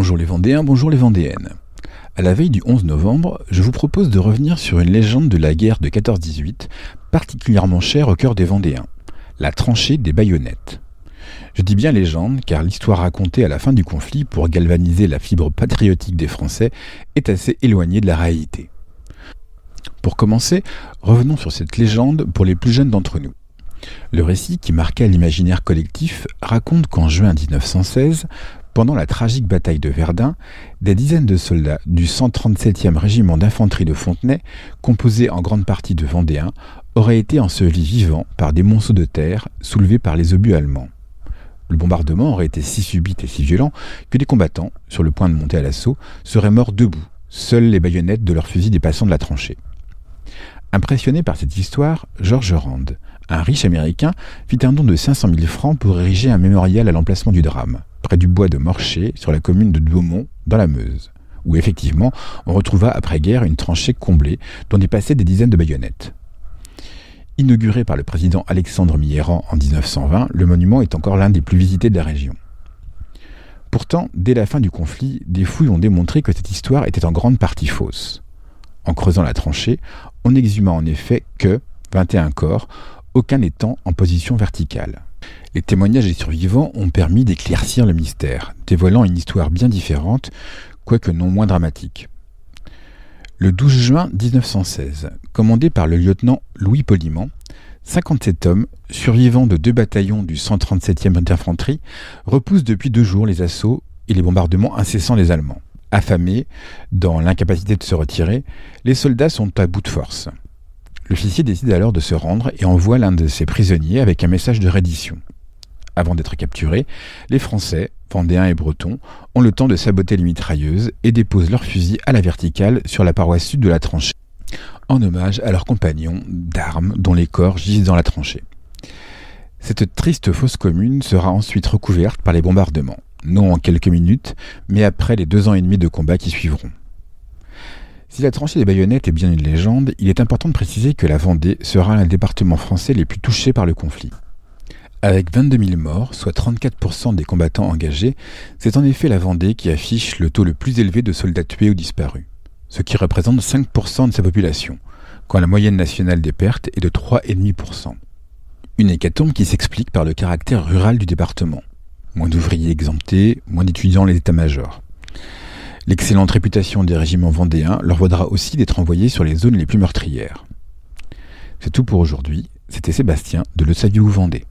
Bonjour les Vendéens, bonjour les Vendéennes. À la veille du 11 novembre, je vous propose de revenir sur une légende de la guerre de 14-18, particulièrement chère au cœur des Vendéens, la tranchée des baïonnettes. Je dis bien légende car l'histoire racontée à la fin du conflit pour galvaniser la fibre patriotique des Français est assez éloignée de la réalité. Pour commencer, revenons sur cette légende pour les plus jeunes d'entre nous. Le récit qui marqua l'imaginaire collectif raconte qu'en juin 1916, pendant la tragique bataille de Verdun, des dizaines de soldats du 137e régiment d'infanterie de Fontenay, composé en grande partie de Vendéens, auraient été ensevelis vivants par des monceaux de terre soulevés par les obus allemands. Le bombardement aurait été si subit et si violent que des combattants, sur le point de monter à l'assaut, seraient morts debout, seules les baïonnettes de leurs fusils dépassant de la tranchée. Impressionné par cette histoire, George Rand, un riche américain, fit un don de 500 000 francs pour ériger un mémorial à l'emplacement du drame, près du bois de Morcher, sur la commune de Beaumont, dans la Meuse, où effectivement on retrouva après-guerre une tranchée comblée dont dépassaient des dizaines de baïonnettes. Inauguré par le président Alexandre Millerand en 1920, le monument est encore l'un des plus visités de la région. Pourtant, dès la fin du conflit, des fouilles ont démontré que cette histoire était en grande partie fausse. En creusant la tranchée, on exhuma en effet que 21 corps, aucun n'étant en position verticale. Les témoignages des survivants ont permis d'éclaircir le mystère, dévoilant une histoire bien différente, quoique non moins dramatique. Le 12 juin 1916, commandé par le lieutenant Louis Poliment, 57 hommes, survivants de deux bataillons du 137e d'infanterie, repoussent depuis deux jours les assauts et les bombardements incessants des Allemands. Affamés, dans l'incapacité de se retirer, les soldats sont à bout de force. L'officier décide alors de se rendre et envoie l'un de ses prisonniers avec un message de reddition. Avant d'être capturés, les Français, Vendéens et Bretons, ont le temps de saboter les mitrailleuses et déposent leurs fusils à la verticale sur la paroisse sud de la tranchée, en hommage à leurs compagnons d'armes dont les corps gisent dans la tranchée. Cette triste fosse commune sera ensuite recouverte par les bombardements, non en quelques minutes, mais après les deux ans et demi de combat qui suivront. Si la tranchée des baïonnettes est bien une légende, il est important de préciser que la Vendée sera l'un des départements français les plus touchés par le conflit. Avec 22 000 morts, soit 34% des combattants engagés, c'est en effet la Vendée qui affiche le taux le plus élevé de soldats tués ou disparus, ce qui représente 5% de sa population, quand la moyenne nationale des pertes est de 3,5%. Une hécatombe qui s'explique par le caractère rural du département. Moins d'ouvriers exemptés, moins d'étudiants les états-majors. L'excellente réputation des régiments vendéens leur vaudra aussi d'être envoyés sur les zones les plus meurtrières. C'est tout pour aujourd'hui. C'était Sébastien de Le Vendée.